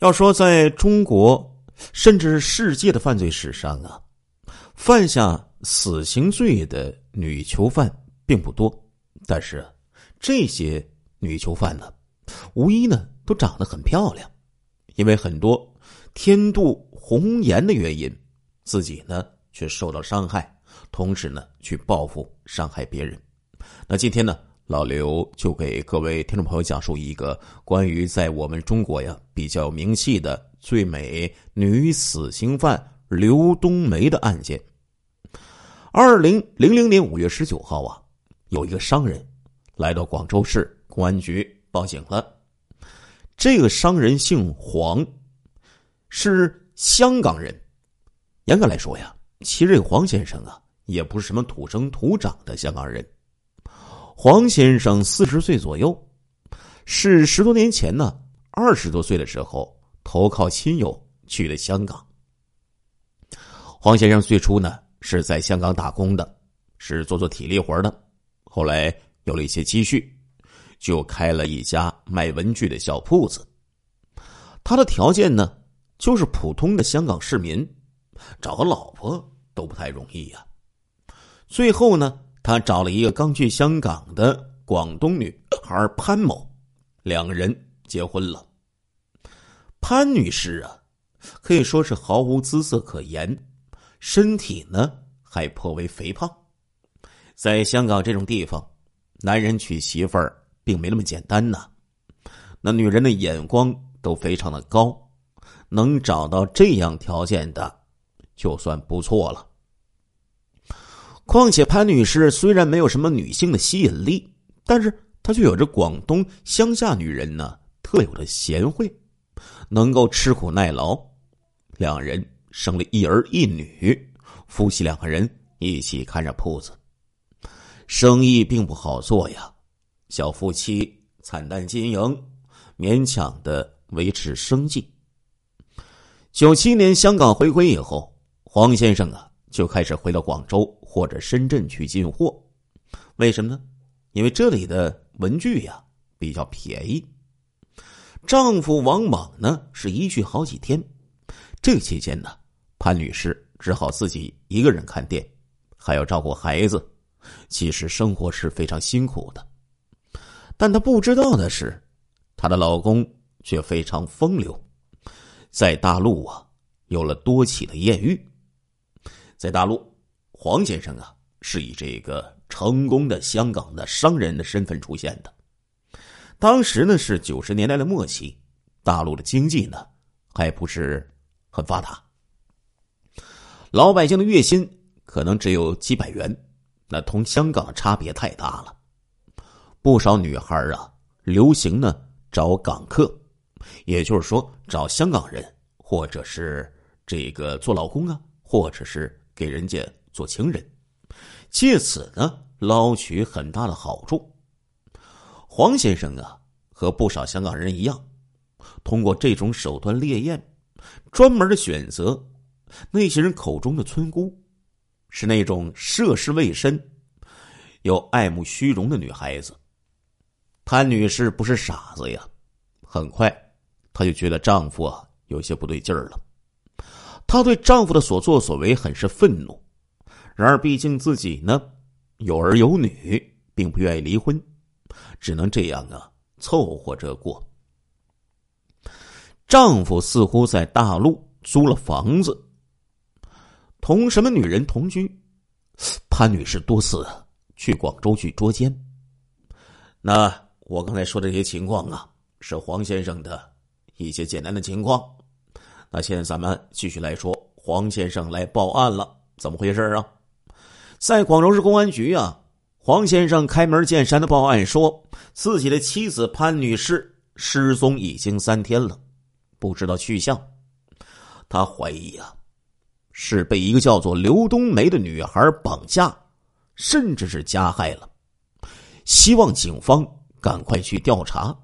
要说在中国，甚至是世界的犯罪史上啊，犯下死刑罪的女囚犯并不多。但是，这些女囚犯呢，无一呢都长得很漂亮，因为很多天妒红颜的原因，自己呢却受到伤害，同时呢去报复伤害别人。那今天呢？老刘就给各位听众朋友讲述一个关于在我们中国呀比较有名气的最美女死刑犯刘冬梅的案件。二零零零年五月十九号啊，有一个商人来到广州市公安局报警了。这个商人姓黄，是香港人。严格来说呀，其实黄先生啊，也不是什么土生土长的香港人。黄先生四十岁左右，是十多年前呢，二十多岁的时候投靠亲友去了香港。黄先生最初呢是在香港打工的，是做做体力活的，后来有了一些积蓄，就开了一家卖文具的小铺子。他的条件呢就是普通的香港市民，找个老婆都不太容易呀。最后呢。他找了一个刚去香港的广东女孩潘某，两个人结婚了。潘女士啊，可以说是毫无姿色可言，身体呢还颇为肥胖。在香港这种地方，男人娶媳妇儿并没那么简单呢。那女人的眼光都非常的高，能找到这样条件的，就算不错了。况且潘女士虽然没有什么女性的吸引力，但是她却有着广东乡下女人呢特有的贤惠，能够吃苦耐劳。两人生了一儿一女，夫妻两个人一起看着铺子，生意并不好做呀。小夫妻惨淡经营，勉强的维持生计。九七年香港回归以后，黄先生啊就开始回到广州。或者深圳去进货，为什么呢？因为这里的文具呀比较便宜。丈夫王莽呢是一去好几天，这期间呢，潘女士只好自己一个人看店，还要照顾孩子，其实生活是非常辛苦的。但她不知道的是，她的老公却非常风流，在大陆啊有了多起的艳遇，在大陆。黄先生啊，是以这个成功的香港的商人的身份出现的。当时呢是九十年代的末期，大陆的经济呢还不是很发达，老百姓的月薪可能只有几百元，那同香港差别太大了。不少女孩啊，流行呢找港客，也就是说找香港人，或者是这个做老公啊，或者是给人家。做情人，借此呢捞取很大的好处。黄先生啊，和不少香港人一样，通过这种手段猎艳，专门的选择那些人口中的村姑，是那种涉世未深、又爱慕虚荣的女孩子。潘女士不是傻子呀，很快她就觉得丈夫啊有些不对劲儿了，她对丈夫的所作所为很是愤怒。然而，毕竟自己呢有儿有女，并不愿意离婚，只能这样啊凑合着过。丈夫似乎在大陆租了房子，同什么女人同居？潘女士多次去广州去捉奸。那我刚才说的这些情况啊，是黄先生的一些简单的情况。那现在咱们继续来说，黄先生来报案了，怎么回事啊？在广州市公安局啊，黄先生开门见山的报案说，自己的妻子潘女士失踪已经三天了，不知道去向。他怀疑啊，是被一个叫做刘冬梅的女孩绑架，甚至是加害了。希望警方赶快去调查。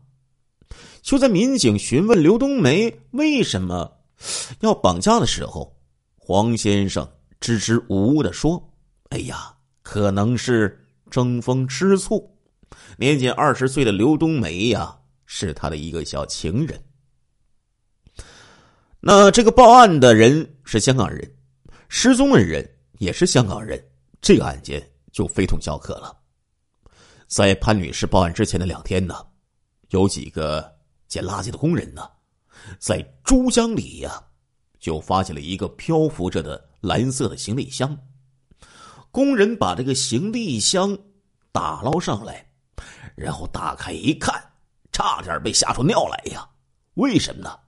就在民警询问刘冬梅为什么要绑架的时候，黄先生支支吾吾的说。哎呀，可能是争风吃醋。年仅二十岁的刘冬梅呀，是他的一个小情人。那这个报案的人是香港人，失踪的人也是香港人，这个案件就非同小可了。在潘女士报案之前的两天呢，有几个捡垃圾的工人呢，在珠江里呀，就发现了一个漂浮着的蓝色的行李箱。工人把这个行李箱打捞上来，然后打开一看，差点被吓出尿来呀！为什么呢？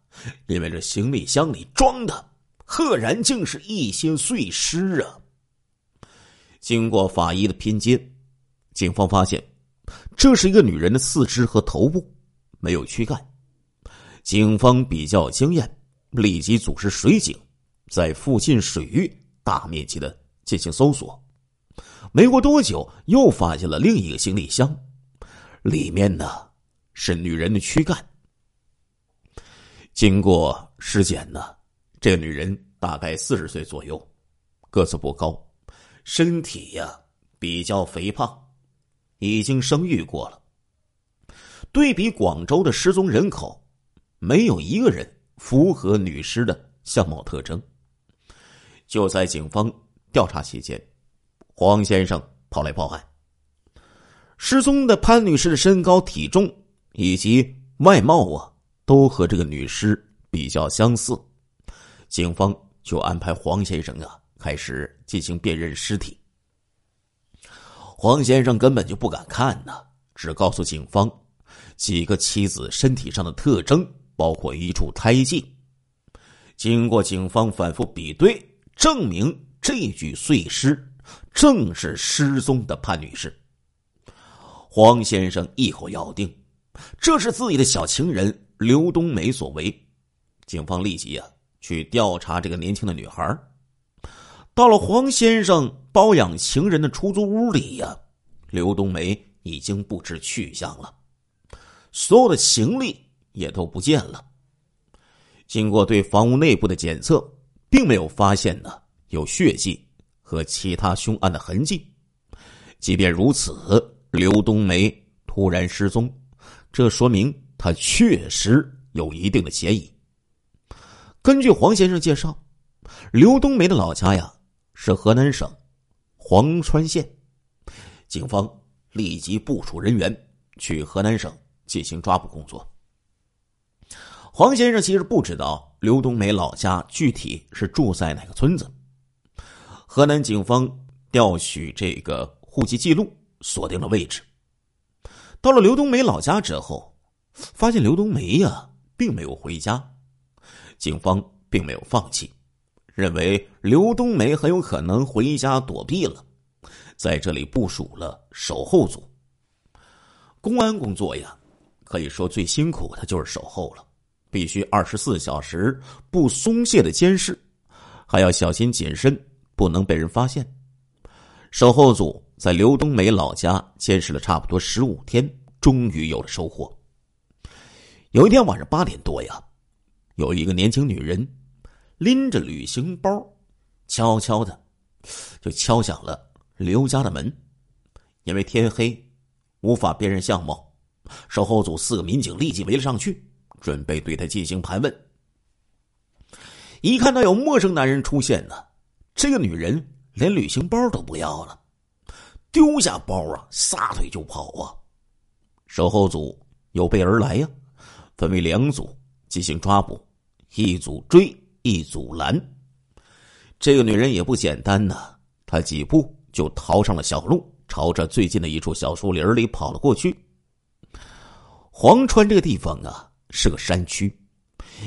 因为这行李箱里装的，赫然竟是一些碎尸啊！经过法医的拼接，警方发现，这是一个女人的四肢和头部，没有躯干。警方比较经验，立即组织水警，在附近水域大面积的进行搜索。没过多久，又发现了另一个行李箱，里面呢是女人的躯干。经过尸检呢，这个女人大概四十岁左右，个子不高，身体呀比较肥胖，已经生育过了。对比广州的失踪人口，没有一个人符合女尸的相貌特征。就在警方调查期间。黄先生跑来报案。失踪的潘女士的身高、体重以及外貌啊，都和这个女尸比较相似。警方就安排黄先生啊，开始进行辨认尸体。黄先生根本就不敢看呢，只告诉警方几个妻子身体上的特征，包括一处胎记。经过警方反复比对，证明这具碎尸。正是失踪的潘女士。黄先生一口咬定，这是自己的小情人刘冬梅所为。警方立即啊去调查这个年轻的女孩。到了黄先生包养情人的出租屋里呀，刘冬梅已经不知去向了，所有的行李也都不见了。经过对房屋内部的检测，并没有发现呢有血迹。和其他凶案的痕迹，即便如此，刘冬梅突然失踪，这说明她确实有一定的嫌疑。根据黄先生介绍，刘冬梅的老家呀是河南省潢川县，警方立即部署人员去河南省进行抓捕工作。黄先生其实不知道刘冬梅老家具体是住在哪个村子。河南警方调取这个户籍记录，锁定了位置。到了刘冬梅老家之后，发现刘冬梅呀并没有回家。警方并没有放弃，认为刘冬梅很有可能回家躲避了，在这里部署了守候组。公安工作呀，可以说最辛苦的就是守候了，必须二十四小时不松懈的监视，还要小心谨慎。不能被人发现。守候组在刘冬梅老家监视了差不多十五天，终于有了收获。有一天晚上八点多呀，有一个年轻女人拎着旅行包，悄悄的就敲响了刘家的门。因为天黑，无法辨认相貌，守候组四个民警立即围了上去，准备对她进行盘问。一看到有陌生男人出现呢。这个女人连旅行包都不要了，丢下包啊，撒腿就跑啊！守候组有备而来呀，分为两组进行抓捕，一组追，一组拦。这个女人也不简单呐，她几步就逃上了小路，朝着最近的一处小树林里跑了过去。黄川这个地方啊是个山区，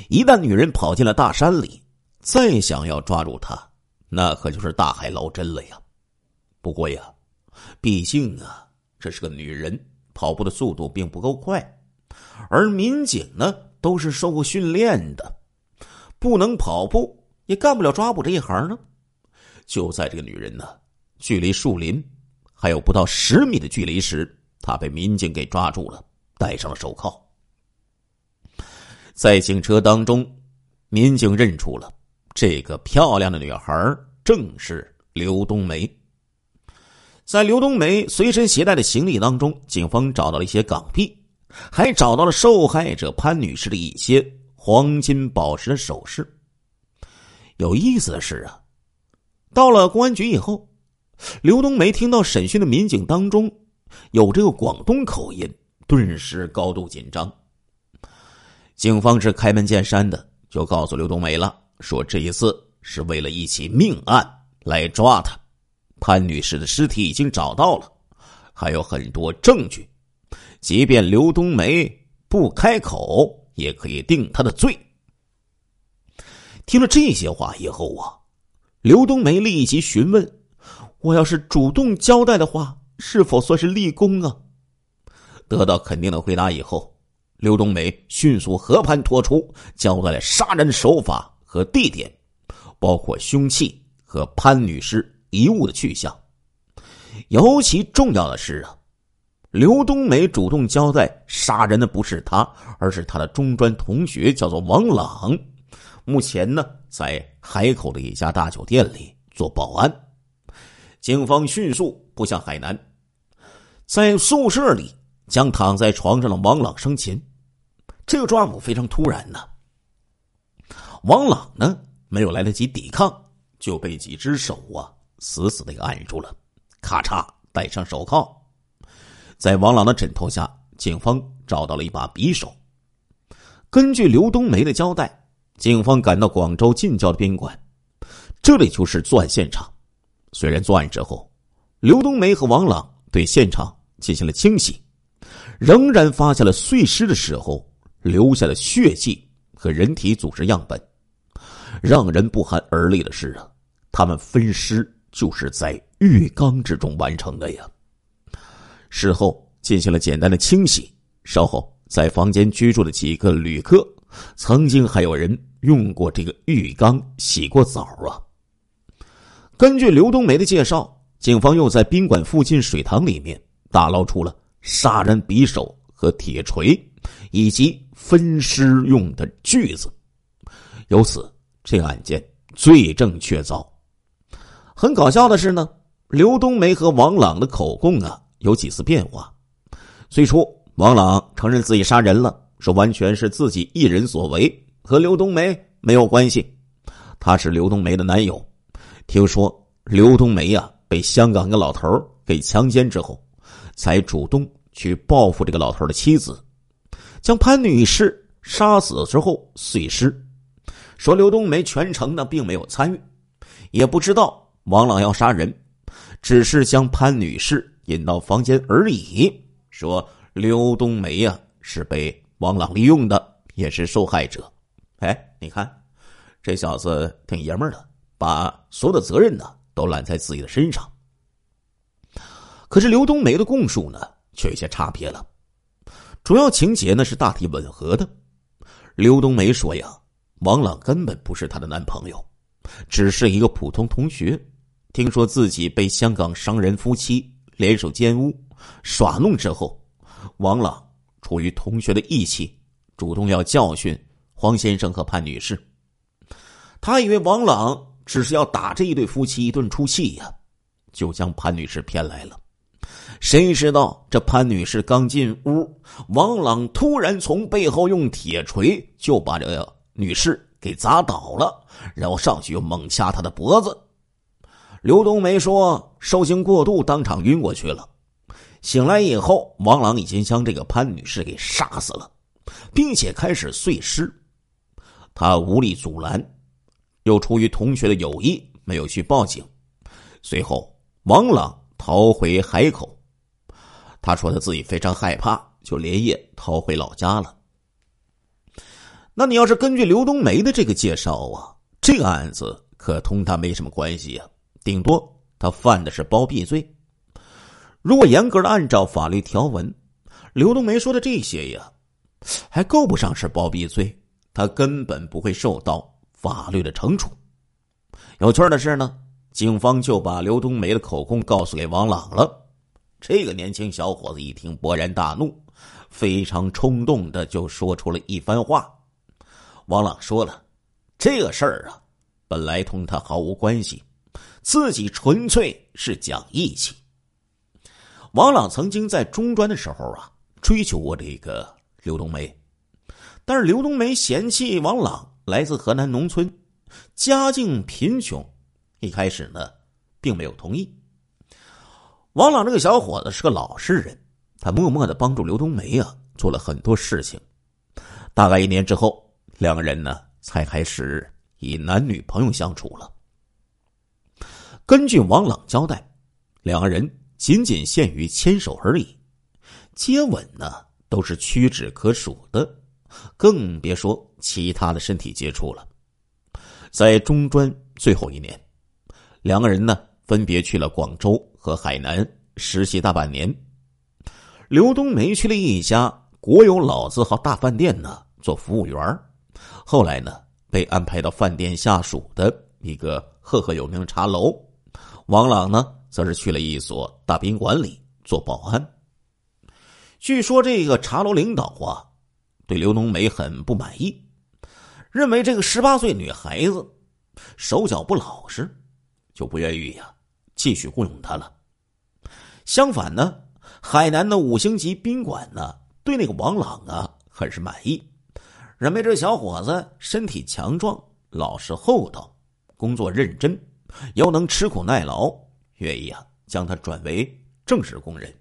一旦女人跑进了大山里，再想要抓住她。那可就是大海捞针了呀！不过呀，毕竟啊，这是个女人，跑步的速度并不够快，而民警呢都是受过训练的，不能跑步也干不了抓捕这一行呢。就在这个女人呢距离树林还有不到十米的距离时，她被民警给抓住了，戴上了手铐。在警车当中，民警认出了。这个漂亮的女孩正是刘冬梅。在刘冬梅随身携带的行李当中，警方找到了一些港币，还找到了受害者潘女士的一些黄金宝石的首饰。有意思的是啊，到了公安局以后，刘冬梅听到审讯的民警当中有这个广东口音，顿时高度紧张。警方是开门见山的，就告诉刘冬梅了，说这一次是为了一起命案来抓他。潘女士的尸体已经找到了，还有很多证据，即便刘冬梅不开口，也可以定她的罪。听了这些话以后啊，刘冬梅立即询问：“我要是主动交代的话，是否算是立功啊？”得到肯定的回答以后，刘冬梅迅速和盘托出，交代了杀人手法和地点，包括凶器和潘女士遗物的去向。尤其重要的是啊，刘冬梅主动交代杀人的不是他，而是他的中专同学，叫做王朗。目前呢，在海口的一家大酒店里做保安。警方迅速扑向海南，在宿舍里将躺在床上的王朗生擒。这个抓捕非常突然呢。王朗呢，没有来得及抵抗，就被几只手啊死死的给按住了，咔嚓戴上手铐。在王朗的枕头下，警方找到了一把匕首。根据刘冬梅的交代。警方赶到广州近郊的宾馆，这里就是作案现场。虽然作案之后，刘冬梅和王朗对现场进行了清洗，仍然发现了碎尸的时候留下的血迹和人体组织样本。让人不寒而栗的是啊，他们分尸就是在浴缸之中完成的呀。事后进行了简单的清洗，稍后在房间居住的几个旅客。曾经还有人用过这个浴缸洗过澡啊。根据刘冬梅的介绍，警方又在宾馆附近水塘里面打捞出了杀人匕首和铁锤，以及分尸用的锯子。由此，这个案件罪证确凿。很搞笑的是呢，刘冬梅和王朗的口供啊有几次变化。最初，王朗承认自己杀人了。说完全是自己一人所为，和刘冬梅没有关系。他是刘冬梅的男友。听说刘冬梅呀被香港一个老头给强奸之后，才主动去报复这个老头的妻子，将潘女士杀死之后碎尸。说刘冬梅全程呢并没有参与，也不知道王朗要杀人，只是将潘女士引到房间而已。说刘冬梅呀是被。王朗利用的也是受害者，哎，你看，这小子挺爷们的，把所有的责任呢都揽在自己的身上。可是刘冬梅的供述呢却有些差别了，主要情节呢是大体吻合的。刘冬梅说呀，王朗根本不是她的男朋友，只是一个普通同学，听说自己被香港商人夫妻联手奸污耍弄之后，王朗。出于同学的义气，主动要教训黄先生和潘女士。他以为王朗只是要打这一对夫妻一顿出气呀，就将潘女士骗来了。谁知道这潘女士刚进屋，王朗突然从背后用铁锤就把这个女士给砸倒了，然后上去又猛掐她的脖子。刘冬梅说：“受惊过度，当场晕过去了。”醒来以后，王朗已经将这个潘女士给杀死了，并且开始碎尸。他无力阻拦，又出于同学的友谊，没有去报警。随后，王朗逃回海口。他说他自己非常害怕，就连夜逃回老家了。那你要是根据刘冬梅的这个介绍啊，这个案子可同他没什么关系啊，顶多他犯的是包庇罪。如果严格的按照法律条文，刘冬梅说的这些呀，还够不上是包庇罪，他根本不会受到法律的惩处。有趣的是呢，警方就把刘冬梅的口供告诉给王朗了。这个年轻小伙子一听，勃然大怒，非常冲动的就说出了一番话。王朗说了，这个事儿啊，本来同他毫无关系，自己纯粹是讲义气。王朗曾经在中专的时候啊，追求过这个刘冬梅，但是刘冬梅嫌弃王朗来自河南农村，家境贫穷，一开始呢，并没有同意。王朗这个小伙子是个老实人，他默默的帮助刘冬梅啊，做了很多事情。大概一年之后，两个人呢，才开始以男女朋友相处了。根据王朗交代，两个人仅仅限于牵手而已，接吻呢，都是屈指可数的。更别说其他的身体接触了。在中专最后一年，两个人呢分别去了广州和海南实习大半年。刘冬梅去了一家国有老字号大饭店呢做服务员后来呢被安排到饭店下属的一个赫赫有名的茶楼。王朗呢则是去了一所大宾馆里做保安。据说这个茶楼领导啊。对刘冬梅很不满意，认为这个十八岁女孩子手脚不老实，就不愿意呀继续雇佣她了。相反呢，海南的五星级宾馆呢对那个王朗啊很是满意，认为这小伙子身体强壮、老实厚道、工作认真，又能吃苦耐劳，愿意啊将他转为正式工人。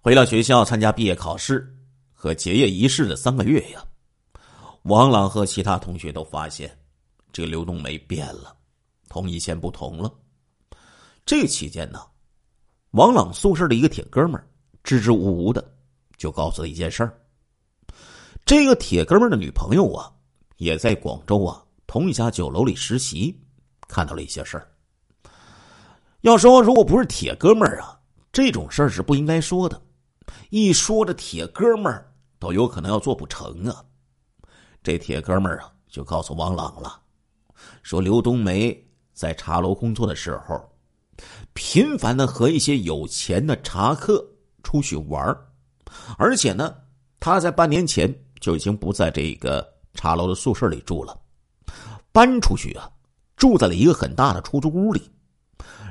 回到学校参加毕业考试。和结业仪式的三个月呀，王朗和其他同学都发现，这个刘冬梅变了，同以前不同了。这期间呢，王朗宿舍的一个铁哥们儿支支吾吾的就告诉他一件事儿：这个铁哥们的女朋友啊，也在广州啊同一家酒楼里实习，看到了一些事儿。要说如果不是铁哥们儿啊，这种事儿是不应该说的。一说这铁哥们儿都有可能要做不成啊！这铁哥们儿啊就告诉王朗了，说刘冬梅在茶楼工作的时候，频繁的和一些有钱的茶客出去玩而且呢，他在半年前就已经不在这个茶楼的宿舍里住了，搬出去啊，住在了一个很大的出租屋里，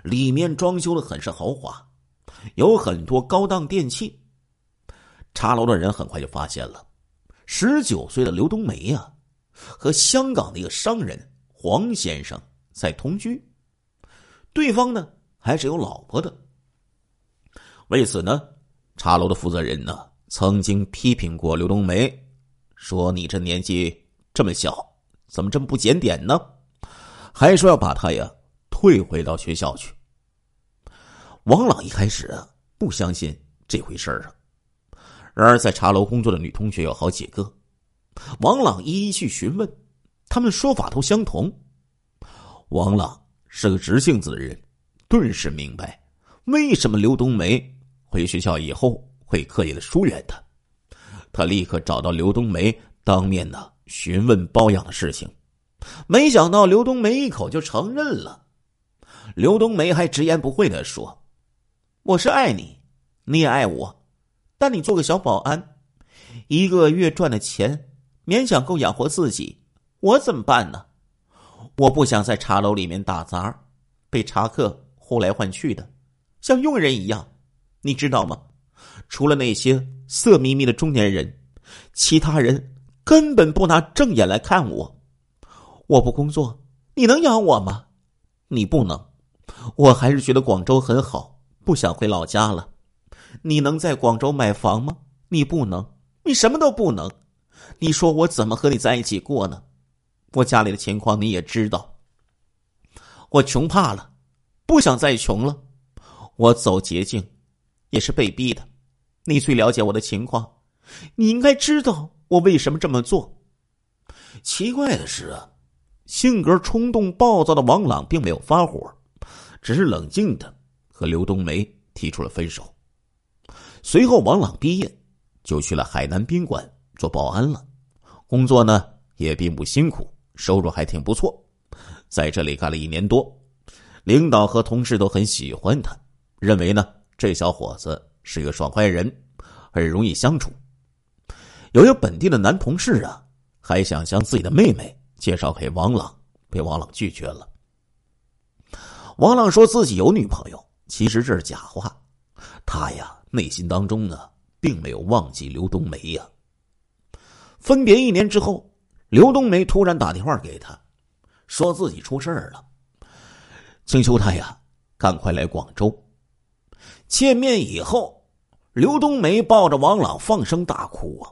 里面装修的很是豪华，有很多高档电器。茶楼的人很快就发现了，十九岁的刘冬梅呀，和香港的一个商人黄先生在同居，对方呢还是有老婆的。为此呢，茶楼的负责人呢曾经批评过刘冬梅，说：“你这年纪这么小，怎么这么不检点呢？”还说要把他呀退回到学校去。王朗一开始不相信这回事儿啊。然而，在茶楼工作的女同学有好几个，王朗一一去询问，他们说法都相同。王朗是个直性子的人，顿时明白为什么刘冬梅回学校以后会刻意的疏远他。他立刻找到刘冬梅，当面的询问包养的事情，没想到刘冬梅一口就承认了。刘冬梅还直言不讳的说：“我是爱你，你也爱我。”但你做个小保安，一个月赚的钱勉强够养活自己，我怎么办呢？我不想在茶楼里面打杂，被茶客呼来唤去的，像佣人一样，你知道吗？除了那些色眯眯的中年人，其他人根本不拿正眼来看我。我不工作，你能养我吗？你不能。我还是觉得广州很好，不想回老家了。你能在广州买房吗？你不能，你什么都不能。你说我怎么和你在一起过呢？我家里的情况你也知道，我穷怕了，不想再穷了。我走捷径，也是被逼的。你最了解我的情况，你应该知道我为什么这么做。奇怪的是啊，性格冲动暴躁的王朗并没有发火，只是冷静的和刘冬梅提出了分手。随后，王朗毕业，就去了海南宾馆做保安了。工作呢也并不辛苦，收入还挺不错。在这里干了一年多，领导和同事都很喜欢他，认为呢这小伙子是一个爽快人，很容易相处。有一个本地的男同事啊，还想将自己的妹妹介绍给王朗，被王朗拒绝了。王朗说自己有女朋友，其实这是假话，他呀。内心当中呢，并没有忘记刘冬梅呀。分别一年之后，刘冬梅突然打电话给他，说自己出事了，请求他呀赶快来广州。见面以后，刘冬梅抱着王朗放声大哭啊。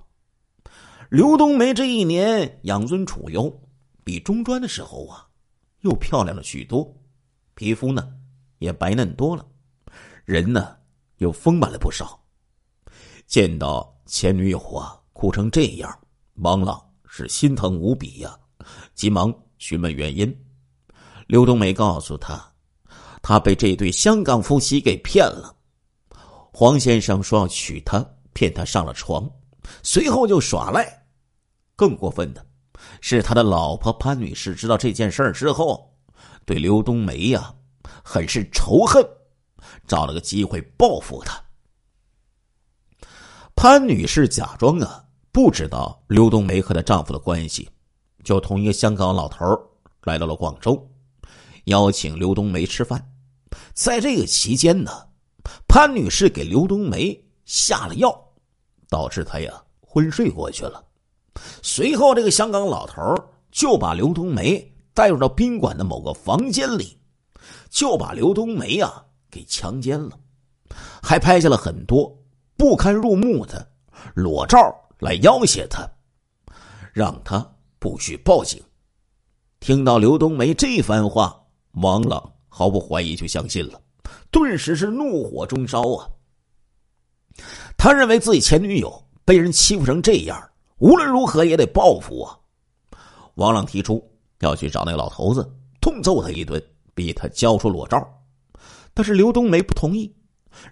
刘冬梅这一年养尊处优，比中专的时候啊又漂亮了许多，皮肤呢也白嫩多了，人呢又丰满了不少。见到前女友啊哭成这样，王朗是心疼无比呀，急忙询问原因。刘冬梅告诉他，他被这对香港夫妻给骗了。黄先生说要娶她，骗她上了床，随后就耍赖。更过分的是，他的老婆潘女士知道这件事儿之后，对刘冬梅呀很是仇恨，找了个机会报复他。潘女士假装啊不知道刘冬梅和她丈夫的关系，就同一个香港老头来到了广州，邀请刘冬梅吃饭。在这个期间呢。潘女士给刘冬梅下了药，导致她呀昏睡过去了。随后，这个香港老头就把刘冬梅带入到宾馆的某个房间里，就把刘冬梅呀给强奸了，还拍下了很多不堪入目的裸照来要挟她，让她不许报警。听到刘冬梅这番话，王朗毫不怀疑就相信了。顿时是怒火中烧啊！他认为自己前女友被人欺负成这样，无论如何也得报复啊！王朗提出要去找那个老头子，痛揍他一顿，逼他交出裸照。但是刘冬梅不同意，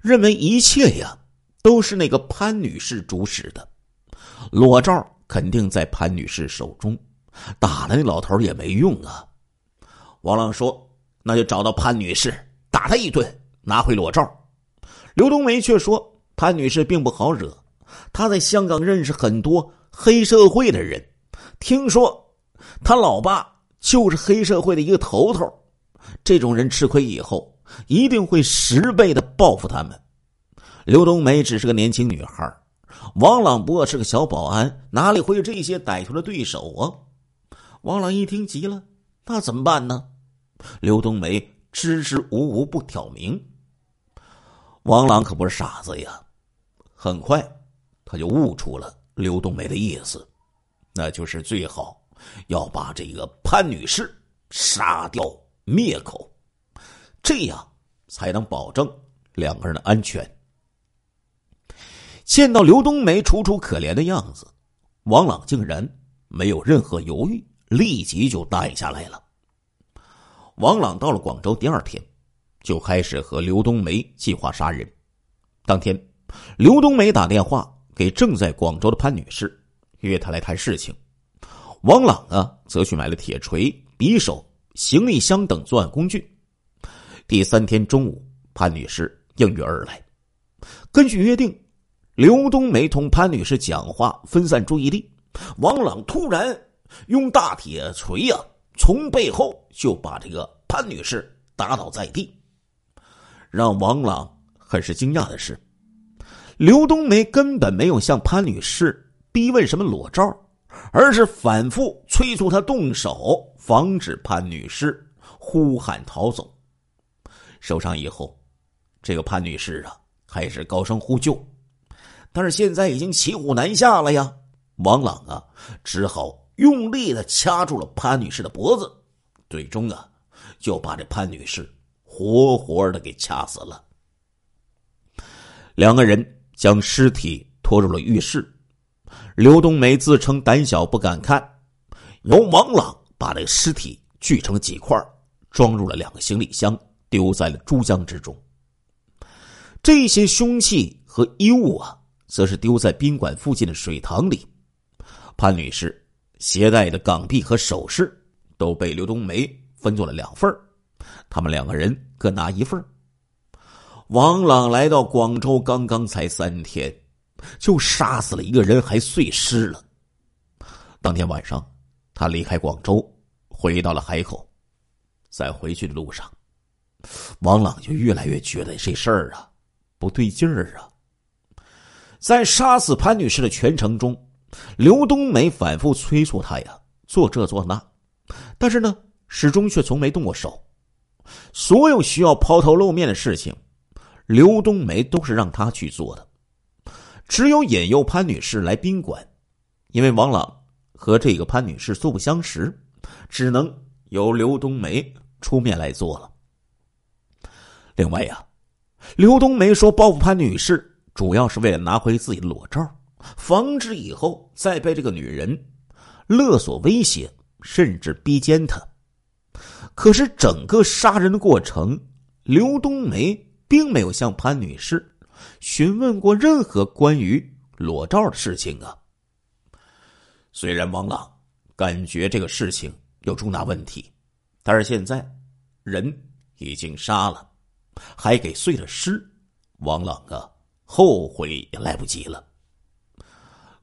认为一切呀都是那个潘女士主使的，裸照肯定在潘女士手中，打了那老头也没用啊！王朗说：“那就找到潘女士，打他一顿。”拿回裸照，刘冬梅却说：“潘女士并不好惹，她在香港认识很多黑社会的人，听说她老爸就是黑社会的一个头头。这种人吃亏以后，一定会十倍的报复他们。”刘冬梅只是个年轻女孩，王朗不过是个小保安，哪里会有这些歹徒的对手啊？王朗一听急了，那怎么办呢？刘冬梅支支吾吾不挑明。王朗可不是傻子呀，很快他就悟出了刘冬梅的意思，那就是最好要把这个潘女士杀掉灭口，这样才能保证两个人的安全。见到刘冬梅楚楚可怜的样子，王朗竟然没有任何犹豫，立即就答应下来了。王朗到了广州第二天。就开始和刘冬梅计划杀人。当天，刘冬梅打电话给正在广州的潘女士，约她来谈事情。王朗啊，则去买了铁锤、匕首、行李箱等作案工具。第三天中午，潘女士应约而来。根据约定，刘冬梅同潘女士讲话，分散注意力。王朗突然用大铁锤呀，从背后就把这个潘女士打倒在地。让王朗很是惊讶的是，刘冬梅根本没有向潘女士逼问什么裸照，而是反复催促她动手，防止潘女士呼喊逃走。受伤以后，这个潘女士啊开始高声呼救，但是现在已经骑虎难下了呀。王朗啊只好用力的掐住了潘女士的脖子，最终啊就把这潘女士。活活的给掐死了。两个人将尸体拖入了浴室。刘冬梅自称胆小不敢看，由王朗把这尸体锯成几块，装入了两个行李箱，丢在了珠江之中。这些凶器和衣物啊，则是丢在宾馆附近的水塘里。潘女士携带的港币和首饰都被刘冬梅分作了两份他们两个人各拿一份王朗来到广州，刚刚才三天，就杀死了一个人，还碎尸了。当天晚上，他离开广州，回到了海口。在回去的路上，王朗就越来越觉得这事儿啊不对劲儿啊。在杀死潘女士的全程中，刘冬梅反复催促他呀，做这做那，但是呢，始终却从没动过手。所有需要抛头露面的事情，刘冬梅都是让他去做的。只有引诱潘女士来宾馆，因为王朗和这个潘女士素不相识，只能由刘冬梅出面来做了。另外呀，刘冬梅说报复潘女士，主要是为了拿回自己的裸照，防止以后再被这个女人勒索、威胁，甚至逼奸她。可是整个杀人的过程，刘冬梅并没有向潘女士询问过任何关于裸照的事情啊。虽然王朗感觉这个事情有重大问题，但是现在人已经杀了。还给碎了尸，王朗啊，后悔也来不及了。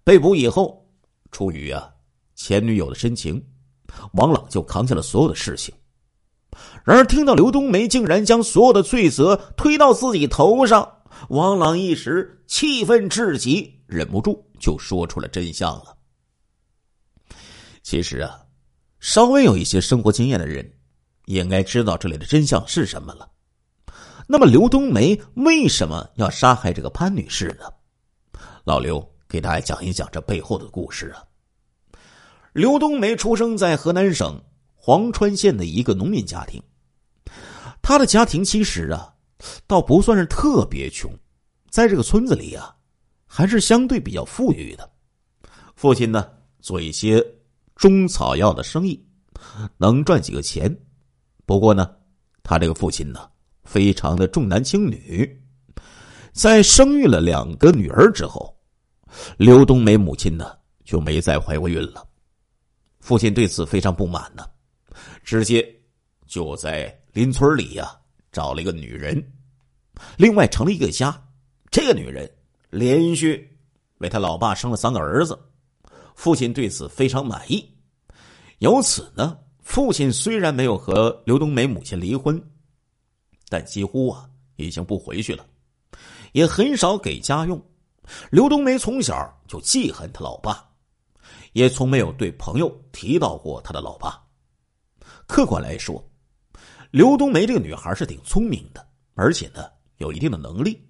被捕以后，出于啊前女友的深情，王朗就扛下了所有的事情。然而，听到刘冬梅竟然将所有的罪责推到自己头上，王朗一时气愤至极，忍不住就说出了真相了。其实啊，稍微有一些生活经验的人，也应该知道这里的真相是什么了。那么刘冬梅为什么要杀害这个潘女士呢？老刘给大家讲一讲这背后的故事啊。刘冬梅出生在河南省黄川县的一个农民家庭，他的家庭其实啊，倒不算是特别穷，在这个村子里啊，还是相对比较富裕的。父亲呢，做一些中草药的生意，能赚几个钱。不过呢，他这个父亲呢。非常的重男轻女，在生育了两个女儿之后，刘冬梅母亲呢就没再怀过孕了。父亲对此非常不满呢，直接就在邻村里呀找了一个女人，另外成了一个家。这个女人连续为他老爸生了三个儿子，父亲对此非常满意。由此呢，父亲虽然没有和刘冬梅母亲离婚。但几乎啊，已经不回去了，也很少给家用。刘冬梅从小就记恨他老爸，也从没有对朋友提到过他的老爸。客观来说，刘冬梅这个女孩是挺聪明的，而且呢，有一定的能力。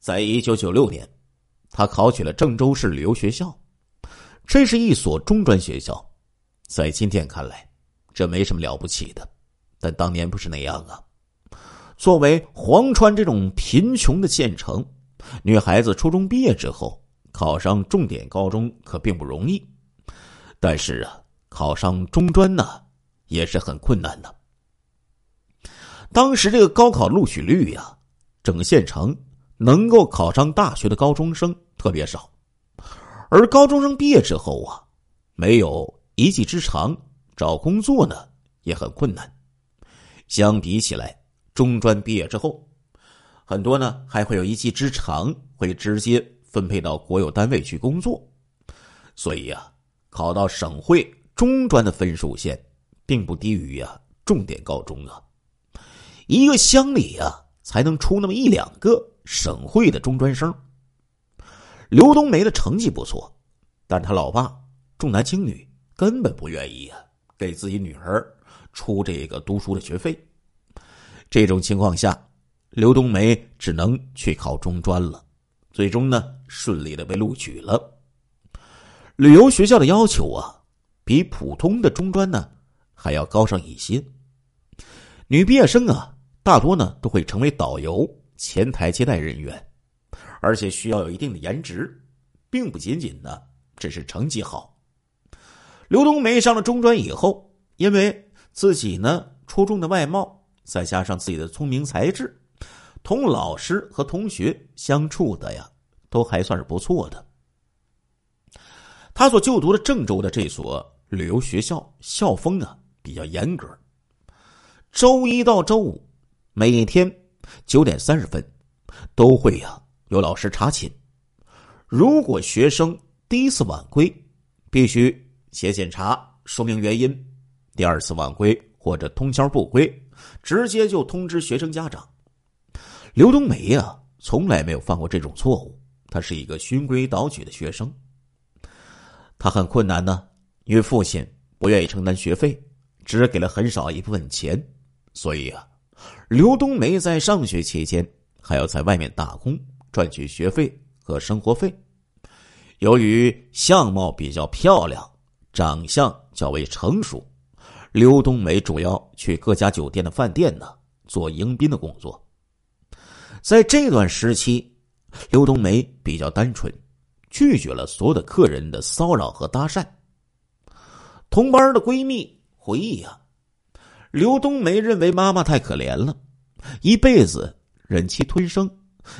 在一九九六年，她考取了郑州市旅游学校，这是一所中专学校。在今天看来，这没什么了不起的，但当年不是那样啊。作为黄川这种贫穷的县城，女孩子初中毕业之后考上重点高中可并不容易。但是啊，考上中专呢也是很困难的。当时这个高考录取率呀，整个县城能够考上大学的高中生特别少，而高中生毕业之后啊，没有一技之长，找工作呢也很困难。相比起来。中专毕业之后，很多呢还会有一技之长，会直接分配到国有单位去工作。所以啊，考到省会中专的分数线，并不低于呀重点高中啊。一个乡里啊，才能出那么一两个省会的中专生。刘冬梅的成绩不错，但她老爸重男轻女，根本不愿意啊给自己女儿出这个读书的学费。这种情况下，刘冬梅只能去考中专了。最终呢，顺利的被录取了。旅游学校的要求啊，比普通的中专呢还要高上一些。女毕业生啊，大多呢都会成为导游、前台接待人员，而且需要有一定的颜值，并不仅仅呢只是成绩好。刘冬梅上了中专以后，因为自己呢出众的外貌。再加上自己的聪明才智，同老师和同学相处的呀，都还算是不错的。他所就读的郑州的这所旅游学校校风啊比较严格，周一到周五每天九点三十分都会呀有老师查寝，如果学生第一次晚归，必须写检查说明原因；第二次晚归或者通宵不归。直接就通知学生家长。刘冬梅呀，从来没有犯过这种错误。他是一个循规蹈矩的学生。他很困难呢，因为父亲不愿意承担学费，只给了很少一部分钱，所以啊，刘冬梅在上学期间还要在外面打工赚取学费和生活费。由于相貌比较漂亮，长相较为成熟，刘冬梅主要去各家酒店的饭店呢做迎宾的工作。在这段时期，刘冬梅比较单纯，拒绝了所有的客人的骚扰和搭讪。同班的闺蜜回忆啊，刘冬梅认为妈妈太可怜了，一辈子忍气吞声，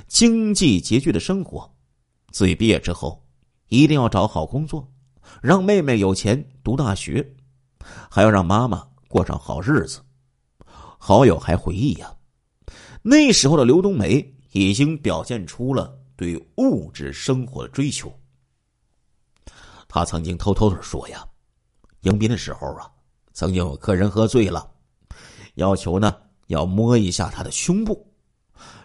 经济拮据的生活，自己毕业之后。一定要找好工作，让妹妹有钱读大学，还要让妈妈过上好日子。好友还回忆呀，那时候的刘冬梅已经表现出了对物质生活的追求。他曾经偷偷的说呀，迎宾的时候啊，曾经有客人喝醉了，要求呢要摸一下他的胸部，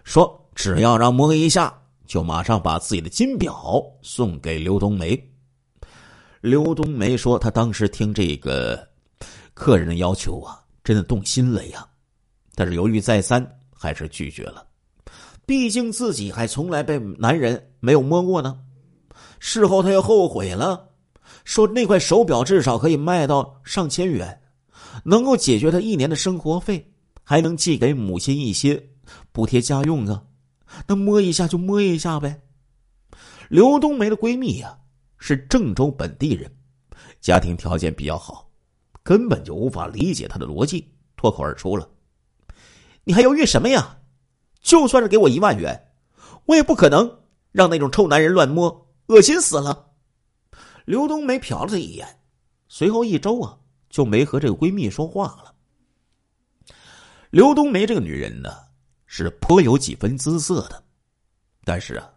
说只要让摸一下。就马上把自己的金表送给刘冬梅。刘冬梅说：“她当时听这个客人的要求啊，真的动心了呀。但是犹豫再三，还是拒绝了。毕竟自己还从来被男人没有摸过呢。事后他又后悔了，说那块手表至少可以卖到上千元，能够解决他一年的生活费，还能寄给母亲一些补贴家用啊。”那摸一下就摸一下呗。刘冬梅的闺蜜呀是郑州本地人，家庭条件比较好，根本就无法理解她的逻辑，脱口而出了：“你还犹豫什么呀？就算是给我一万元，我也不可能让那种臭男人乱摸，恶心死了。”刘冬梅瞟了他一眼，随后一周啊就没和这个闺蜜说话了。刘冬梅这个女人呢？是颇有几分姿色的，但是啊，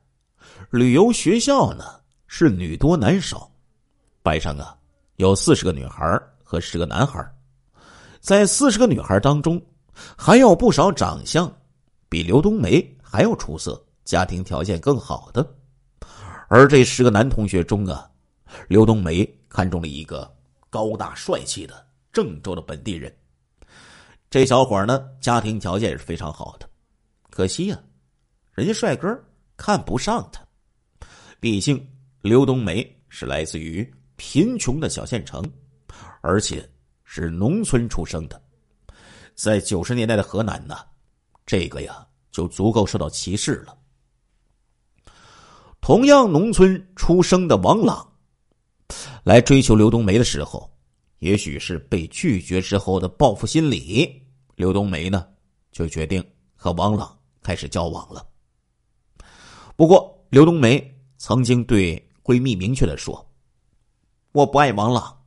旅游学校呢是女多男少，班上啊有四十个女孩和十个男孩，在四十个女孩当中，还有不少长相比刘冬梅还要出色、家庭条件更好的，而这十个男同学中啊，刘冬梅看中了一个高大帅气的郑州的本地人，这小伙呢家庭条件也是非常好的。可惜呀，人家帅哥看不上他。毕竟刘冬梅是来自于贫穷的小县城，而且是农村出生的。在九十年代的河南呢，这个呀就足够受到歧视了。同样农村出生的王朗，来追求刘冬梅的时候，也许是被拒绝之后的报复心理，刘冬梅呢就决定和王朗。开始交往了。不过，刘冬梅曾经对闺蜜明确的说：“我不爱王朗，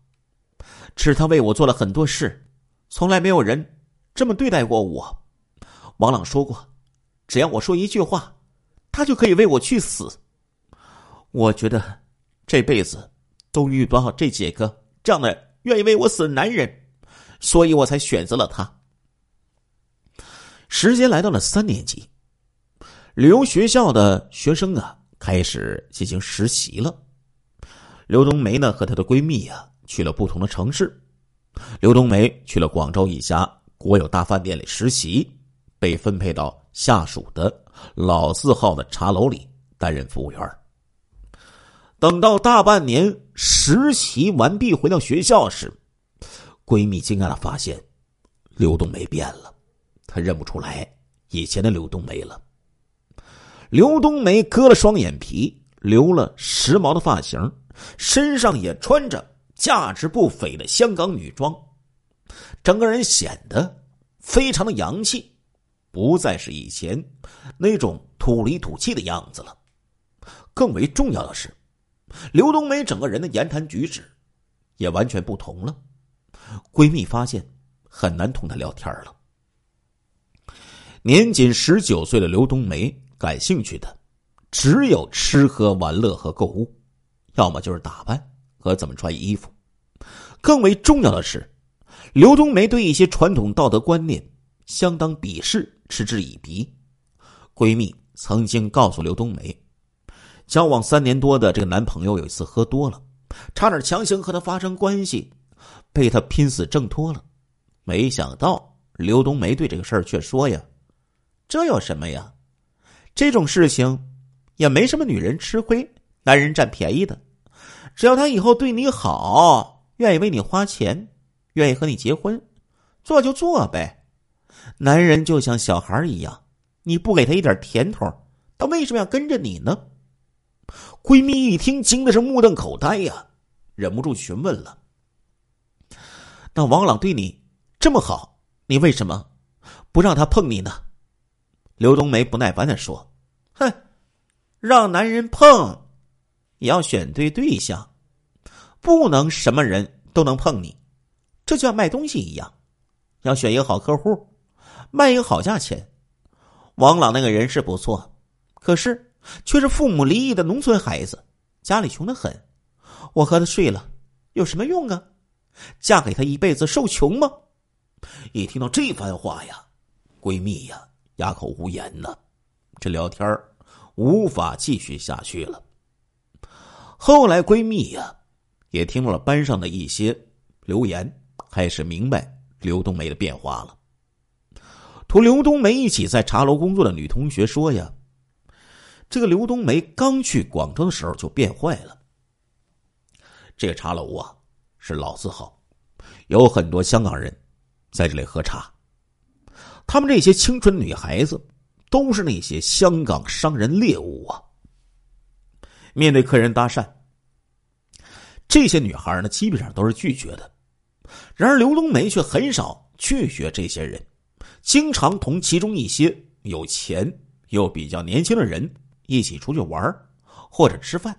是他为我做了很多事，从来没有人这么对待过我。”王朗说过：“只要我说一句话，他就可以为我去死。”我觉得这辈子都遇不到这几个这样的愿意为我死的男人，所以我才选择了他。时间来到了三年级，旅游学校的学生啊开始进行实习了。刘冬梅呢和她的闺蜜啊去了不同的城市。刘冬梅去了广州一家国有大饭店里实习，被分配到下属的老字号的茶楼里担任服务员。等到大半年实习完毕回到学校时，闺蜜惊讶的发现，刘冬梅变了。她认不出来以前的刘冬梅了。刘冬梅割了双眼皮，留了时髦的发型，身上也穿着价值不菲的香港女装，整个人显得非常的洋气，不再是以前那种土里土气的样子了。更为重要的是，刘冬梅整个人的言谈举止也完全不同了。闺蜜发现很难同她聊天了。年仅十九岁的刘冬梅感兴趣的只有吃喝玩乐和购物，要么就是打扮和怎么穿衣服。更为重要的是，刘冬梅对一些传统道德观念相当鄙视，嗤之以鼻。闺蜜曾经告诉刘冬梅，交往三年多的这个男朋友有一次喝多了，差点强行和她发生关系，被她拼死挣脱了。没想到刘冬梅对这个事儿却说：“呀，这有什么呀？这种事情也没什么女人吃亏、男人占便宜的。只要他以后对你好，愿意为你花钱，愿意和你结婚，做就做呗。男人就像小孩一样，你不给他一点甜头，他为什么要跟着你呢？”闺蜜一听，惊的是目瞪口呆呀，忍不住询问了：“那王朗对你这么好，你为什么不让他碰你呢？”刘冬梅不耐烦的说：“哼，让男人碰，也要选对对象，不能什么人都能碰你，这就像卖东西一样，要选一个好客户，卖一个好价钱。王朗那个人是不错，可是……”却是父母离异的农村孩子，家里穷得很。我和他睡了，有什么用啊？嫁给他一辈子受穷吗？一听到这番话呀，闺蜜呀哑口无言呢。这聊天无法继续下去了。后来闺蜜呀也听了班上的一些留言，开始明白刘冬梅的变化了。同刘冬梅一起在茶楼工作的女同学说呀。这个刘冬梅刚去广州的时候就变坏了。这个茶楼啊是老字号，有很多香港人在这里喝茶。他们这些青春女孩子都是那些香港商人猎物啊。面对客人搭讪，这些女孩呢基本上都是拒绝的。然而刘冬梅却很少拒绝这些人，经常同其中一些有钱又比较年轻的人。一起出去玩或者吃饭。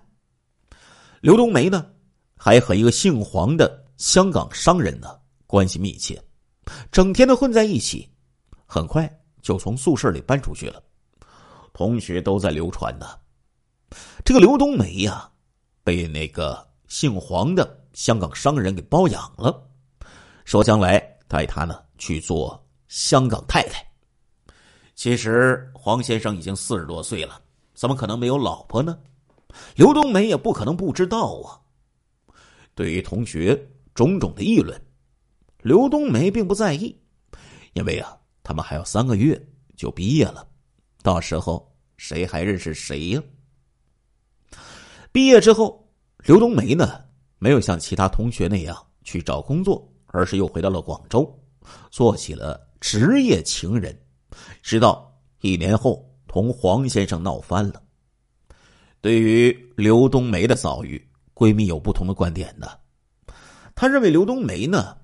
刘冬梅呢，还和一个姓黄的香港商人呢关系密切，整天的混在一起。很快就从宿舍里搬出去了。同学都在流传呢，这个刘冬梅呀，被那个姓黄的香港商人给包养了，说将来带他呢去做香港太太。其实黄先生已经四十多岁了。怎么可能没有老婆呢？刘冬梅也不可能不知道啊。对于同学种种的议论，刘冬梅并不在意，因为啊，他们还有三个月就毕业了，到时候谁还认识谁呀？毕业之后，刘冬梅呢，没有像其他同学那样去找工作，而是又回到了广州，做起了职业情人，直到一年后。同黄先生闹翻了。对于刘冬梅的遭遇，闺蜜有不同的观点的。她认为刘冬梅呢，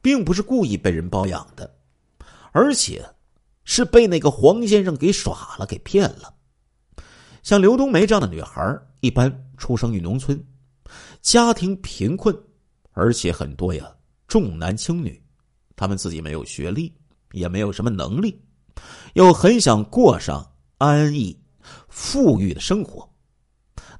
并不是故意被人包养的，而且是被那个黄先生给耍了、给骗了。像刘冬梅这样的女孩，一般出生于农村，家庭贫困，而且很多呀重男轻女，她们自己没有学历，也没有什么能力，又很想过上。安逸、富裕的生活，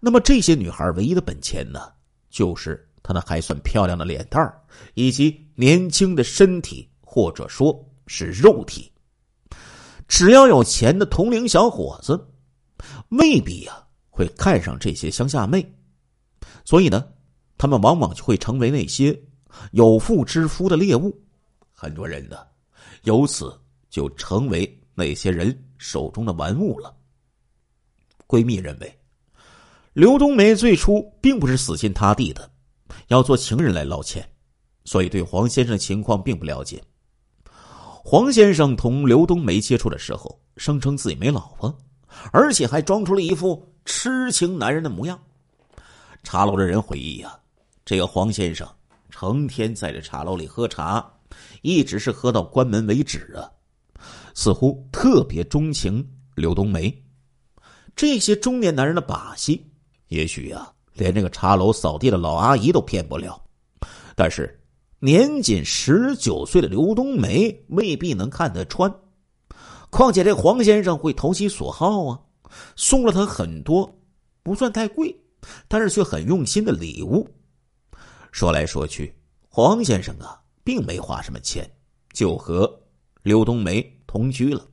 那么这些女孩唯一的本钱呢，就是她那还算漂亮的脸蛋儿，以及年轻的身体，或者说是肉体。只要有钱的同龄小伙子，未必呀会看上这些乡下妹，所以呢，他们往往就会成为那些有妇之夫的猎物。很多人呢，由此就成为那些人。手中的玩物了。闺蜜认为，刘冬梅最初并不是死心塌地的要做情人来捞钱，所以对黄先生的情况并不了解。黄先生同刘冬梅接触的时候，声称自己没老婆，而且还装出了一副痴情男人的模样。茶楼的人回忆呀，这个黄先生成天在这茶楼里喝茶，一直是喝到关门为止啊。似乎特别钟情刘冬梅，这些中年男人的把戏，也许呀，连这个茶楼扫地的老阿姨都骗不了。但是，年仅十九岁的刘冬梅未必能看得穿。况且，这黄先生会投其所好啊，送了他很多不算太贵，但是却很用心的礼物。说来说去，黄先生啊，并没花什么钱，就和刘冬梅。同居了，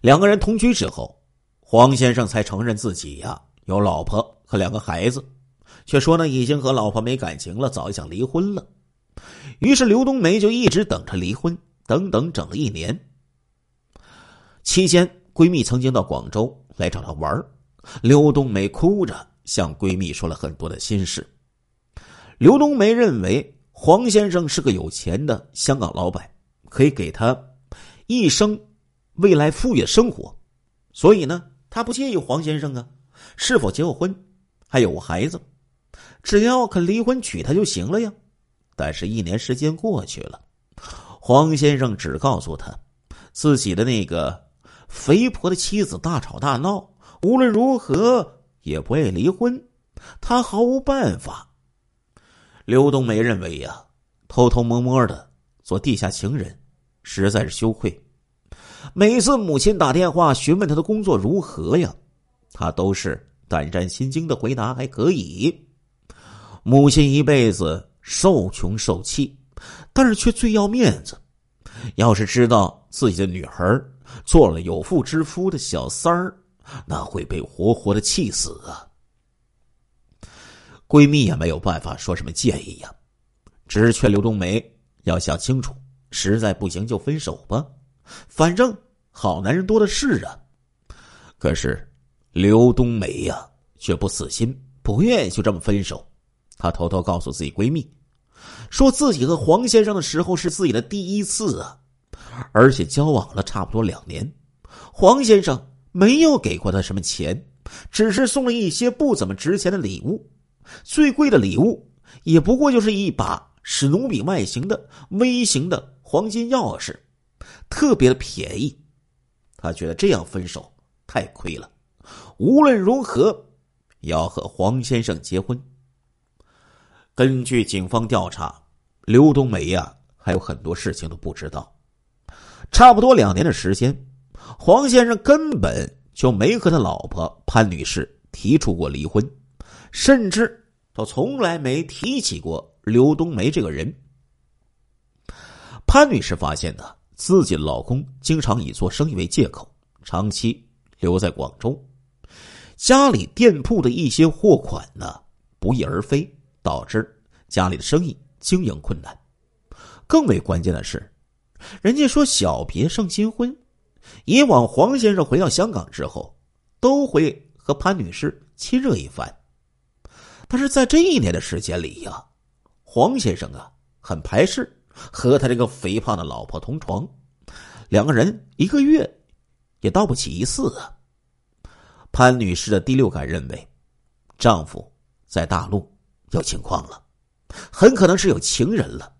两个人同居之后，黄先生才承认自己呀有老婆和两个孩子，却说呢已经和老婆没感情了，早就想离婚了。于是刘冬梅就一直等着离婚，等等整了一年。期间，闺蜜曾经到广州来找她玩刘冬梅哭着向闺蜜说了很多的心事。刘冬梅认为黄先生是个有钱的香港老板，可以给他一生未来富裕的生活，所以呢，他不介意黄先生啊是否结过婚，还有孩子，只要肯离婚娶她就行了呀。但是，一年时间过去了，黄先生只告诉他，自己的那个肥婆的妻子大吵大闹，无论如何也不愿意离婚，他毫无办法。刘冬梅认为呀，偷偷摸摸的做地下情人，实在是羞愧。每次母亲打电话询问他的工作如何呀，他都是胆战心惊的回答还可以。母亲一辈子。受穷受气，但是却最要面子。要是知道自己的女儿做了有妇之夫的小三儿，那会被活活的气死啊！闺蜜也没有办法说什么建议呀，只是劝刘冬梅要想清楚，实在不行就分手吧，反正好男人多的是啊。可是刘冬梅呀，却不死心，不愿意就这么分手。她偷偷告诉自己闺蜜。说自己和黄先生的时候是自己的第一次啊，而且交往了差不多两年，黄先生没有给过她什么钱，只是送了一些不怎么值钱的礼物，最贵的礼物也不过就是一把史努比外形的微型的黄金钥匙，特别的便宜。他觉得这样分手太亏了，无论如何要和黄先生结婚。根据警方调查，刘冬梅呀还有很多事情都不知道。差不多两年的时间，黄先生根本就没和他老婆潘女士提出过离婚，甚至都从来没提起过刘冬梅这个人。潘女士发现呢，自己老公经常以做生意为借口，长期留在广州，家里店铺的一些货款呢不翼而飞。导致家里的生意经营困难，更为关键的是，人家说小别胜新婚。以往黄先生回到香港之后，都会和潘女士亲热一番，但是在这一年的时间里呀，黄先生啊很排斥和他这个肥胖的老婆同床，两个人一个月也到不起一次啊。潘女士的第六感认为，丈夫在大陆。有情况了，很可能是有情人了。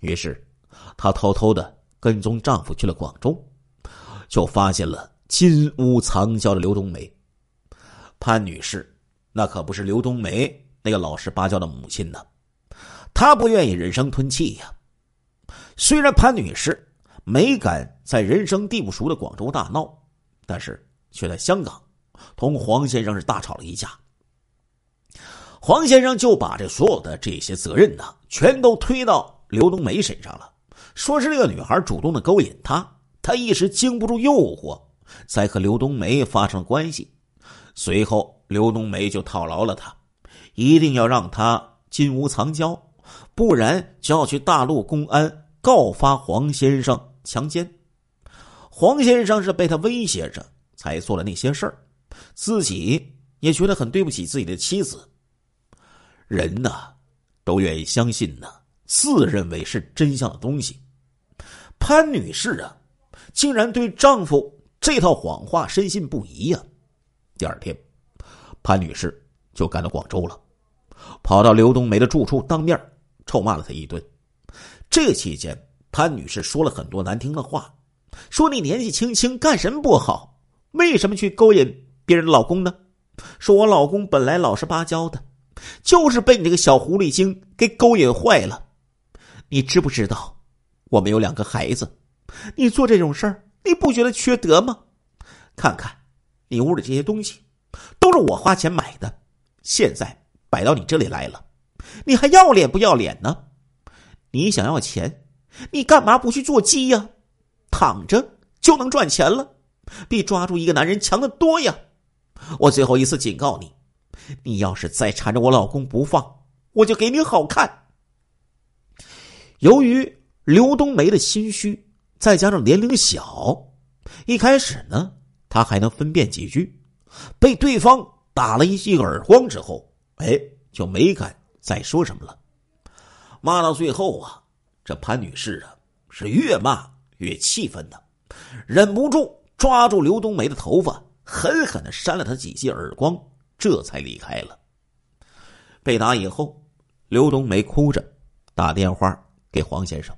于是，她偷偷的跟踪丈夫去了广州，就发现了金屋藏娇的刘冬梅。潘女士，那可不是刘冬梅那个老实巴交的母亲呢。她不愿意忍声吞气呀。虽然潘女士没敢在人生地不熟的广州大闹，但是却在香港同黄先生是大吵了一架。黄先生就把这所有的这些责任呢，全都推到刘冬梅身上了，说是这个女孩主动的勾引他，他一时经不住诱惑，才和刘冬梅发生了关系。随后，刘冬梅就套牢了他，一定要让他金屋藏娇，不然就要去大陆公安告发黄先生强奸。黄先生是被他威胁着才做了那些事儿，自己也觉得很对不起自己的妻子。人呐，都愿意相信呢自认为是真相的东西。潘女士啊，竟然对丈夫这套谎话深信不疑呀。第二天，潘女士就赶到广州了，跑到刘冬梅的住处，当面臭骂了她一顿。这期间，潘女士说了很多难听的话，说你年纪轻轻干什么不好？为什么去勾引别人的老公呢？说我老公本来老实巴交的。就是被你这个小狐狸精给勾引坏了，你知不知道？我们有两个孩子，你做这种事儿，你不觉得缺德吗？看看你屋里这些东西，都是我花钱买的，现在摆到你这里来了，你还要脸不要脸呢？你想要钱，你干嘛不去做鸡呀？躺着就能赚钱了，比抓住一个男人强得多呀！我最后一次警告你。你要是再缠着我老公不放，我就给你好看。由于刘冬梅的心虚，再加上年龄小，一开始呢，她还能分辨几句，被对方打了一记耳光之后，哎，就没敢再说什么了。骂到最后啊，这潘女士啊，是越骂越气愤的，忍不住抓住刘冬梅的头发，狠狠的扇了她几记耳光，这才离开了。被打以后，刘冬梅哭着打电话。给黄先生，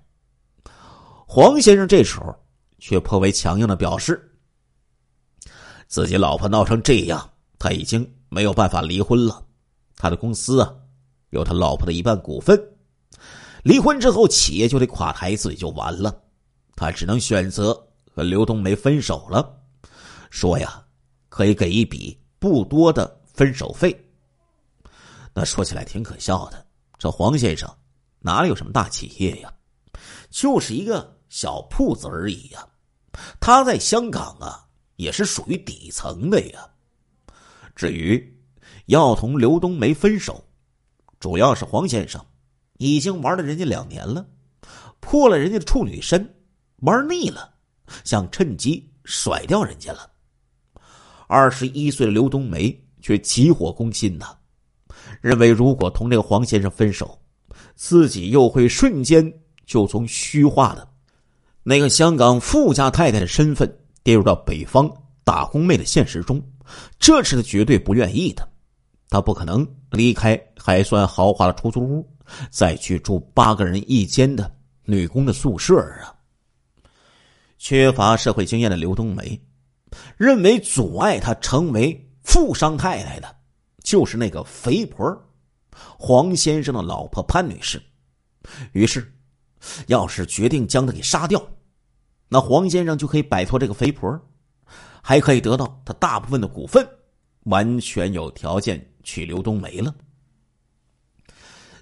黄先生这时候却颇为强硬的表示，自己老婆闹成这样，他已经没有办法离婚了。他的公司啊，有他老婆的一半股份，离婚之后企业就得垮台，自己就完了。他只能选择和刘冬梅分手了，说呀，可以给一笔不多的分手费。那说起来挺可笑的，这黄先生。哪里有什么大企业呀？就是一个小铺子而已呀。他在香港啊，也是属于底层的呀。至于要同刘冬梅分手，主要是黄先生已经玩了人家两年了，破了人家的处女身，玩腻了，想趁机甩掉人家了。二十一岁的刘冬梅却急火攻心呐，认为如果同这个黄先生分手。自己又会瞬间就从虚化的那个香港富家太太的身份跌入到北方打工妹的现实中，这是他绝对不愿意的。他不可能离开还算豪华的出租屋，再去住八个人一间的女工的宿舍啊！缺乏社会经验的刘冬梅认为，阻碍她成为富商太太的，就是那个肥婆黄先生的老婆潘女士，于是，要是决定将她给杀掉，那黄先生就可以摆脱这个肥婆，还可以得到他大部分的股份，完全有条件娶刘冬梅了。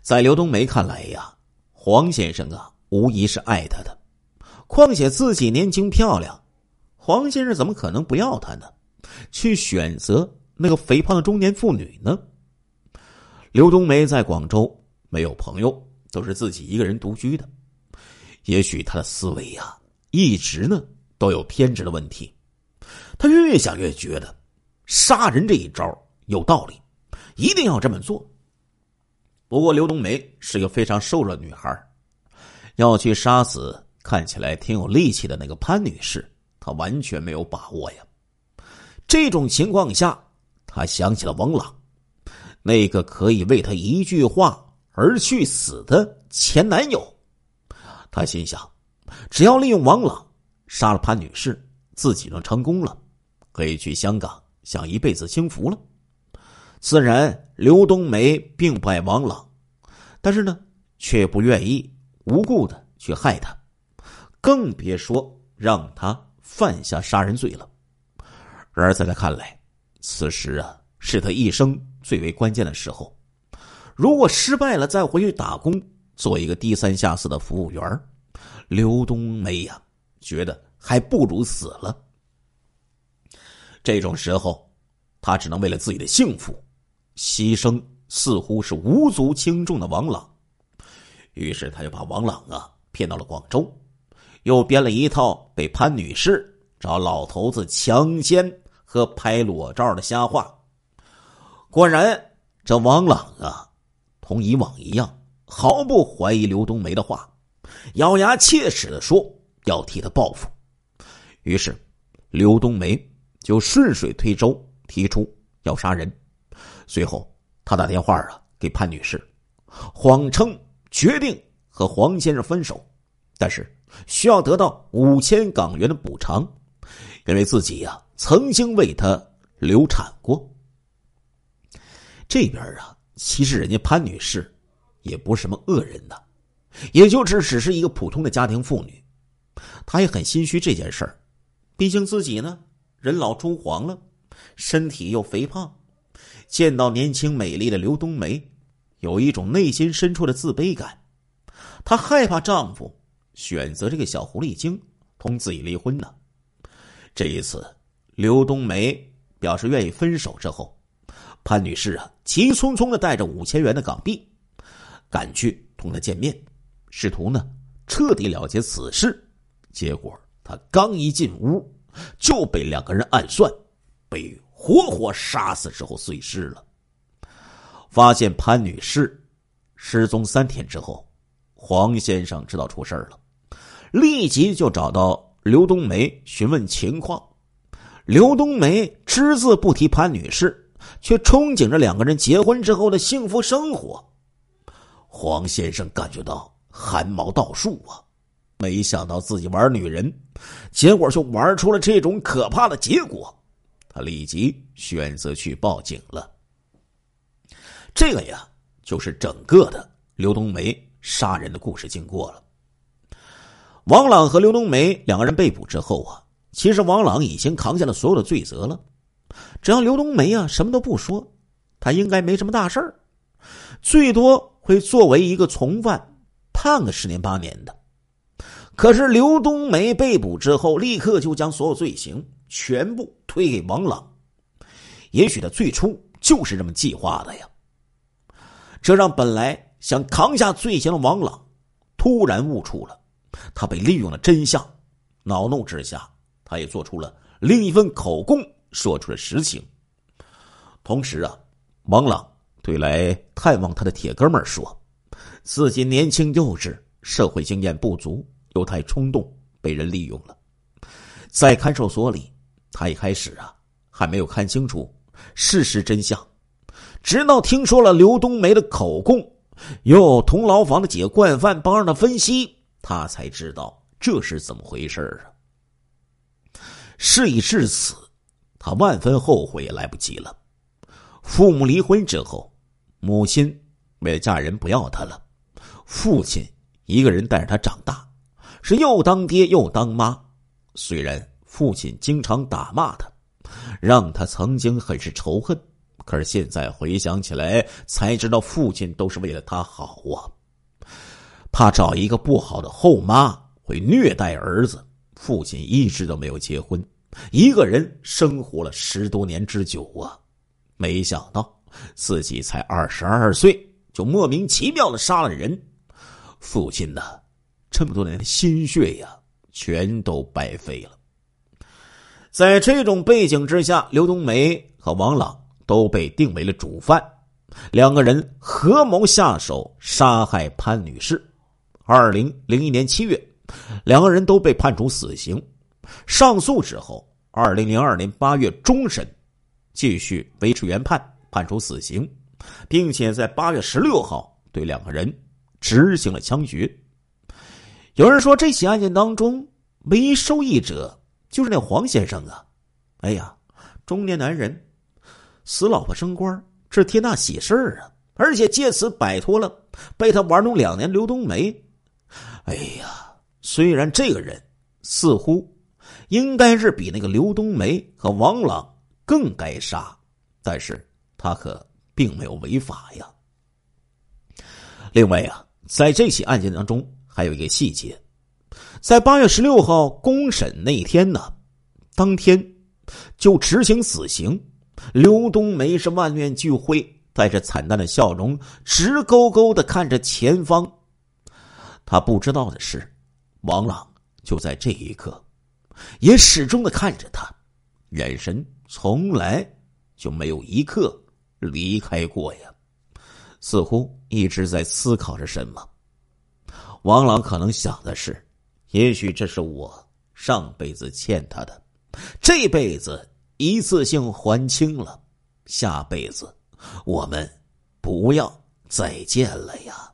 在刘冬梅看来呀，黄先生啊，无疑是爱她的，况且自己年轻漂亮，黄先生怎么可能不要她呢？去选择那个肥胖的中年妇女呢？刘冬梅在广州没有朋友，都是自己一个人独居的。也许她的思维呀，一直呢都有偏执的问题。她越想越觉得，杀人这一招有道理，一定要这么做。不过刘冬梅是个非常瘦弱的女孩，要去杀死看起来挺有力气的那个潘女士，她完全没有把握呀。这种情况下，他想起了王朗。那个可以为他一句话而去死的前男友，他心想，只要利用王朗杀了潘女士，自己就成功了，可以去香港享一辈子清福了。自然，刘冬梅并不爱王朗，但是呢，却不愿意无故的去害他，更别说让他犯下杀人罪了。然而在他看来，此时啊，是他一生。最为关键的时候，如果失败了，再回去打工，做一个低三下四的服务员刘冬梅呀，觉得还不如死了。这种时候，他只能为了自己的幸福，牺牲似乎是无足轻重的王朗。于是，他就把王朗啊骗到了广州，又编了一套被潘女士找老头子强奸和拍裸照的瞎话。果然，这王朗啊，同以往一样，毫不怀疑刘冬梅的话，咬牙切齿的说要替他报复。于是，刘冬梅就顺水推舟提出要杀人。随后，他打电话啊给潘女士，谎称决定和黄先生分手，但是需要得到五千港元的补偿，因为自己呀曾经为他流产过。这边啊，其实人家潘女士也不是什么恶人呐，也就是只是一个普通的家庭妇女，她也很心虚这件事儿。毕竟自己呢人老珠黄了，身体又肥胖，见到年轻美丽的刘冬梅，有一种内心深处的自卑感。她害怕丈夫选择这个小狐狸精同自己离婚呢。这一次，刘冬梅表示愿意分手之后。潘女士啊，急匆匆的带着五千元的港币，赶去同他见面，试图呢彻底了结此事。结果她刚一进屋，就被两个人暗算，被活活杀死之后碎尸了。发现潘女士失踪三天之后，黄先生知道出事了，立即就找到刘冬梅询问情况。刘冬梅只字不提潘女士，却憧憬着两个人结婚之后的幸福生活。黄先生感觉到汗毛倒竖啊！没想到自己玩女人，结果就玩出了这种可怕的结果。他立即选择去报警了。这个呀，就是整个的刘冬梅杀人的故事经过了。王朗和刘冬梅两个人被捕之后啊，其实王朗已经扛下了所有的罪责了。只要刘冬梅啊什么都不说，他应该没什么大事儿，最多会作为一个从犯判个十年八年的。可是刘冬梅被捕之后，立刻就将所有罪行全部推给王朗。也许他最初就是这么计划的呀。这让本来想扛下罪行的王朗突然悟出了，他被利用了真相。恼怒之下，他也做出了另一份口供，说出了实情。同时啊，王朗对来探望他的铁哥们说，自己年轻幼稚，社会经验不足，又太冲动，被人利用了。在看守所里，他一开始啊还没有看清楚事实真相。直到听说了刘冬梅的口供，又同牢房的几个惯犯帮着他分析，他才知道这是怎么回事啊！事已至此，他万分后悔也来不及了。父母离婚之后，母亲为了嫁人不要他了，父亲一个人带着他长大，是又当爹又当妈。虽然父亲经常打骂他，让他曾经很是仇恨。可是现在回想起来，才知道父亲都是为了他好啊。怕找一个不好的后妈会虐待儿子，父亲一直都没有结婚，一个人生活了十多年之久啊。没想到自己才二十二岁，就莫名其妙的杀了人。父亲呢，这么多年的心血呀，全都白费了。在这种背景之下，刘冬梅和王朗。都被定为了主犯，两个人合谋下手杀害潘女士。二零零一年七月，两个人都被判处死刑。上诉之后，二零零二年八月终审，继续维持原判，判处死刑，并且在八月十六号对两个人执行了枪决。有人说，这起案件当中唯一受益者就是那黄先生啊！哎呀，中年男人。死老婆升官，这是天大喜事啊！而且借此摆脱了被他玩弄两年刘冬梅。哎呀，虽然这个人似乎应该是比那个刘冬梅和王朗更该杀，但是他可并没有违法呀。另外呀，在这起案件当中还有一个细节，在八月十六号公审那天呢，当天就执行死刑。刘冬梅是万念俱灰，带着惨淡的笑容，直勾勾的看着前方。他不知道的是，王朗就在这一刻，也始终的看着他，眼神从来就没有一刻离开过呀，似乎一直在思考着什么。王朗可能想的是，也许这是我上辈子欠他的，这辈子。一次性还清了，下辈子我们不要再见了呀。